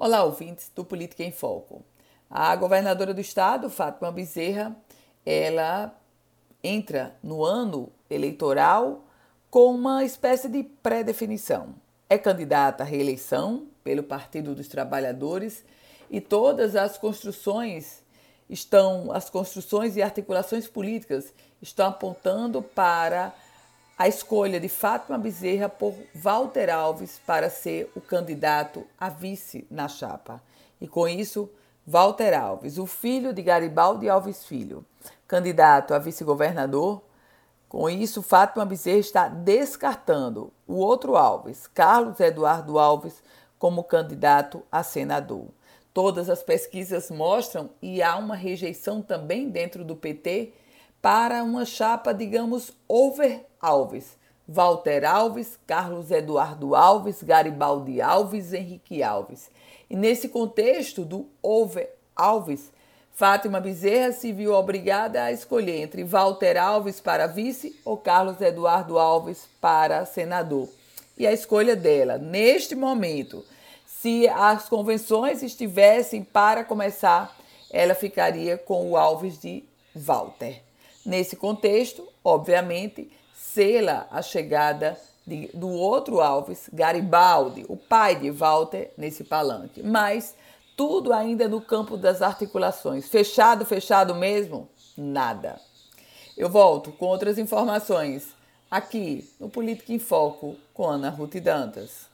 Olá, ouvintes do Política em Foco. A governadora do estado, Fátima Bezerra, ela entra no ano eleitoral com uma espécie de pré-definição. É candidata à reeleição pelo Partido dos Trabalhadores e todas as construções estão as construções e articulações políticas estão apontando para a escolha de Fátima Bezerra por Walter Alves para ser o candidato a vice na chapa. E com isso, Walter Alves, o filho de Garibaldi Alves Filho, candidato a vice-governador. Com isso, Fátima Bezerra está descartando o outro Alves, Carlos Eduardo Alves, como candidato a senador. Todas as pesquisas mostram e há uma rejeição também dentro do PT para uma chapa, digamos, over Alves. Walter Alves, Carlos Eduardo Alves, Garibaldi Alves, Henrique Alves. E nesse contexto do over Alves, Fátima Bezerra se viu obrigada a escolher entre Walter Alves para vice ou Carlos Eduardo Alves para senador. E a escolha dela, neste momento, se as convenções estivessem para começar, ela ficaria com o Alves de Walter. Nesse contexto, obviamente, sela a chegada de, do outro Alves, Garibaldi, o pai de Walter, nesse palanque. Mas tudo ainda no campo das articulações. Fechado, fechado mesmo? Nada. Eu volto com outras informações aqui no Política em Foco com Ana Ruth Dantas.